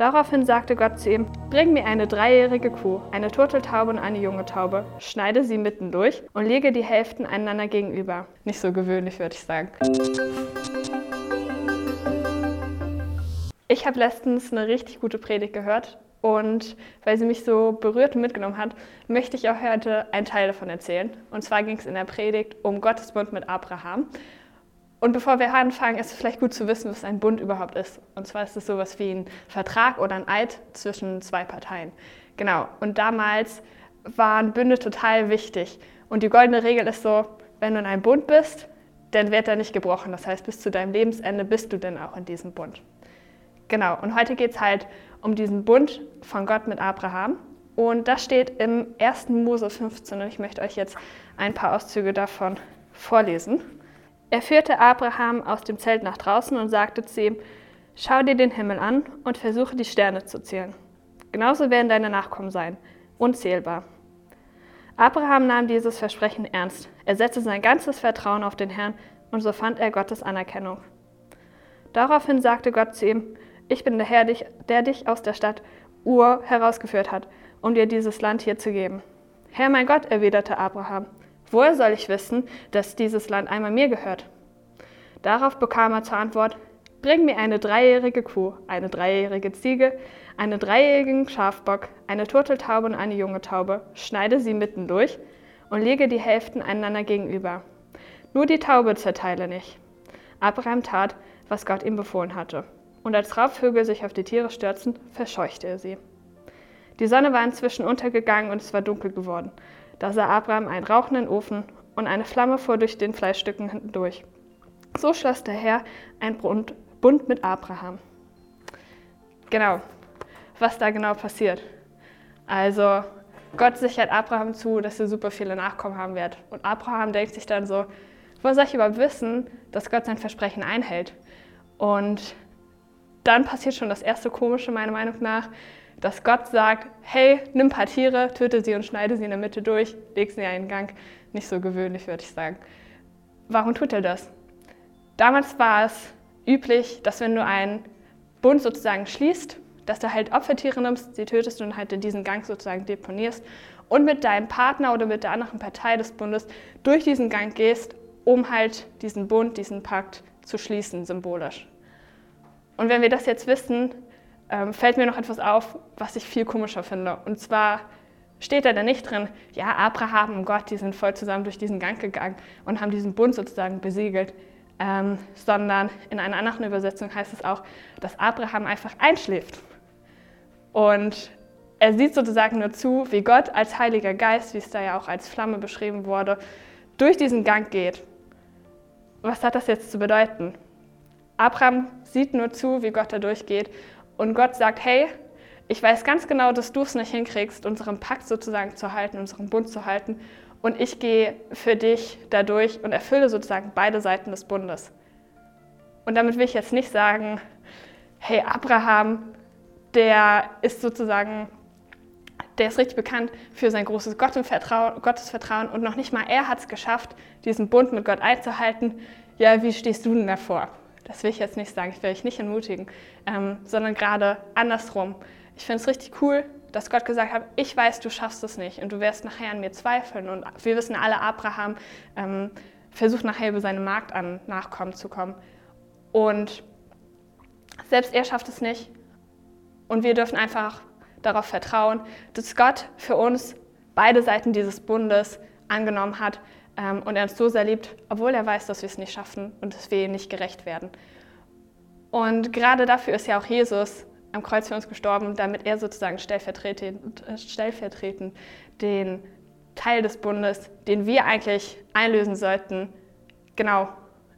Daraufhin sagte Gott zu ihm, bring mir eine dreijährige Kuh, eine Turteltaube und eine junge Taube, schneide sie mitten durch und lege die Hälften einander gegenüber. Nicht so gewöhnlich, würde ich sagen. Ich habe letztens eine richtig gute Predigt gehört und weil sie mich so berührt und mitgenommen hat, möchte ich auch heute einen Teil davon erzählen. Und zwar ging es in der Predigt um Gottes Bund mit Abraham. Und bevor wir anfangen, ist es vielleicht gut zu wissen, was ein Bund überhaupt ist. Und zwar ist es sowas wie ein Vertrag oder ein Eid zwischen zwei Parteien. Genau. Und damals waren Bünde total wichtig. Und die goldene Regel ist so, wenn du in einem Bund bist, dann wird er nicht gebrochen. Das heißt, bis zu deinem Lebensende bist du denn auch in diesem Bund. Genau. Und heute geht es halt um diesen Bund von Gott mit Abraham. Und das steht im 1. Mose 15. Und ich möchte euch jetzt ein paar Auszüge davon vorlesen. Er führte Abraham aus dem Zelt nach draußen und sagte zu ihm, Schau dir den Himmel an und versuche die Sterne zu zählen. Genauso werden deine Nachkommen sein, unzählbar. Abraham nahm dieses Versprechen ernst. Er setzte sein ganzes Vertrauen auf den Herrn und so fand er Gottes Anerkennung. Daraufhin sagte Gott zu ihm, ich bin der Herr, der dich aus der Stadt Ur herausgeführt hat, um dir dieses Land hier zu geben. Herr mein Gott, erwiderte Abraham, Woher soll ich wissen, dass dieses Land einmal mir gehört? Darauf bekam er zur Antwort, Bring mir eine dreijährige Kuh, eine dreijährige Ziege, einen dreijährigen Schafbock, eine Turteltaube und eine junge Taube, schneide sie mitten durch und lege die Hälften einander gegenüber. Nur die Taube zerteile nicht. Abraham tat, was Gott ihm befohlen hatte. Und als Raubvögel sich auf die Tiere stürzten, verscheuchte er sie. Die Sonne war inzwischen untergegangen und es war dunkel geworden. Da sah Abraham einen rauchenden Ofen und eine Flamme fuhr durch den Fleischstücken hindurch. So schloss der Herr ein Bund mit Abraham. Genau, was da genau passiert. Also, Gott sichert Abraham zu, dass er super viele Nachkommen haben wird. Und Abraham denkt sich dann so, wo soll ich überhaupt wissen, dass Gott sein Versprechen einhält? Und dann passiert schon das erste Komische, meiner Meinung nach dass Gott sagt, hey, nimm ein paar Tiere, töte sie und schneide sie in der Mitte durch, leg sie in einen Gang. Nicht so gewöhnlich, würde ich sagen. Warum tut er das? Damals war es üblich, dass wenn du einen Bund sozusagen schließt, dass du halt Opfertiere nimmst, sie tötest und halt in diesen Gang sozusagen deponierst und mit deinem Partner oder mit der anderen Partei des Bundes durch diesen Gang gehst, um halt diesen Bund, diesen Pakt zu schließen, symbolisch. Und wenn wir das jetzt wissen, ähm, fällt mir noch etwas auf, was ich viel komischer finde. Und zwar steht da dann nicht drin, ja, Abraham und Gott, die sind voll zusammen durch diesen Gang gegangen und haben diesen Bund sozusagen besiegelt, ähm, sondern in einer anderen Übersetzung heißt es auch, dass Abraham einfach einschläft. Und er sieht sozusagen nur zu, wie Gott als Heiliger Geist, wie es da ja auch als Flamme beschrieben wurde, durch diesen Gang geht. Was hat das jetzt zu bedeuten? Abraham sieht nur zu, wie Gott da durchgeht und Gott sagt, hey, ich weiß ganz genau, dass du es nicht hinkriegst, unseren Pakt sozusagen zu halten, unseren Bund zu halten. Und ich gehe für dich dadurch und erfülle sozusagen beide Seiten des Bundes. Und damit will ich jetzt nicht sagen, hey, Abraham, der ist sozusagen, der ist richtig bekannt für sein großes Gottesvertrauen und noch nicht mal er hat es geschafft, diesen Bund mit Gott einzuhalten. Ja, wie stehst du denn davor? Das will ich jetzt nicht sagen, ich will euch nicht ermutigen, ähm, sondern gerade andersrum. Ich finde es richtig cool, dass Gott gesagt hat, ich weiß, du schaffst es nicht und du wirst nachher an mir zweifeln. Und wir wissen alle, Abraham ähm, versucht nachher über seine Magd an Nachkommen zu kommen. Und selbst er schafft es nicht. Und wir dürfen einfach darauf vertrauen, dass Gott für uns beide Seiten dieses Bundes angenommen hat, und er uns so sehr liebt, obwohl er weiß, dass wir es nicht schaffen und dass wir ihm nicht gerecht werden. Und gerade dafür ist ja auch Jesus am Kreuz für uns gestorben, damit er sozusagen stellvertretend, äh, stellvertretend den Teil des Bundes, den wir eigentlich einlösen sollten, genau,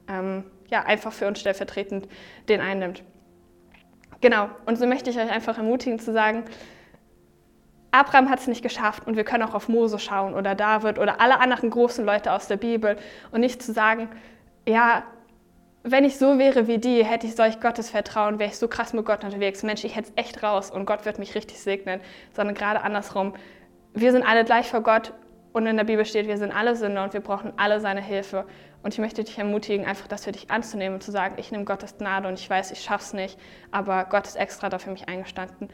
ähm, ja, einfach für uns stellvertretend den einnimmt. Genau, und so möchte ich euch einfach ermutigen zu sagen, Abraham hat es nicht geschafft und wir können auch auf Mose schauen oder David oder alle anderen großen Leute aus der Bibel und nicht zu sagen, ja, wenn ich so wäre wie die, hätte ich solch Gottes Vertrauen, wäre ich so krass mit Gott unterwegs. Mensch, ich hätte es echt raus und Gott wird mich richtig segnen, sondern gerade andersrum. Wir sind alle gleich vor Gott Und in der Bibel steht, wir sind alle Sünder und wir brauchen alle seine Hilfe. Und ich möchte dich ermutigen, einfach das für dich anzunehmen und zu sagen, ich nehme Gottes Gnade und ich weiß, ich schaff's nicht, aber Gott ist extra da für mich eingestanden.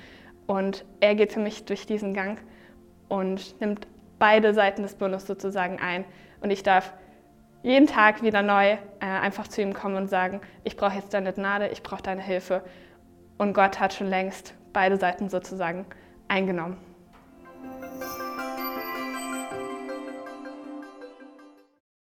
Und er geht für mich durch diesen Gang und nimmt beide Seiten des Bundes sozusagen ein. Und ich darf jeden Tag wieder neu äh, einfach zu ihm kommen und sagen, ich brauche jetzt deine Gnade, ich brauche deine Hilfe. Und Gott hat schon längst beide Seiten sozusagen eingenommen.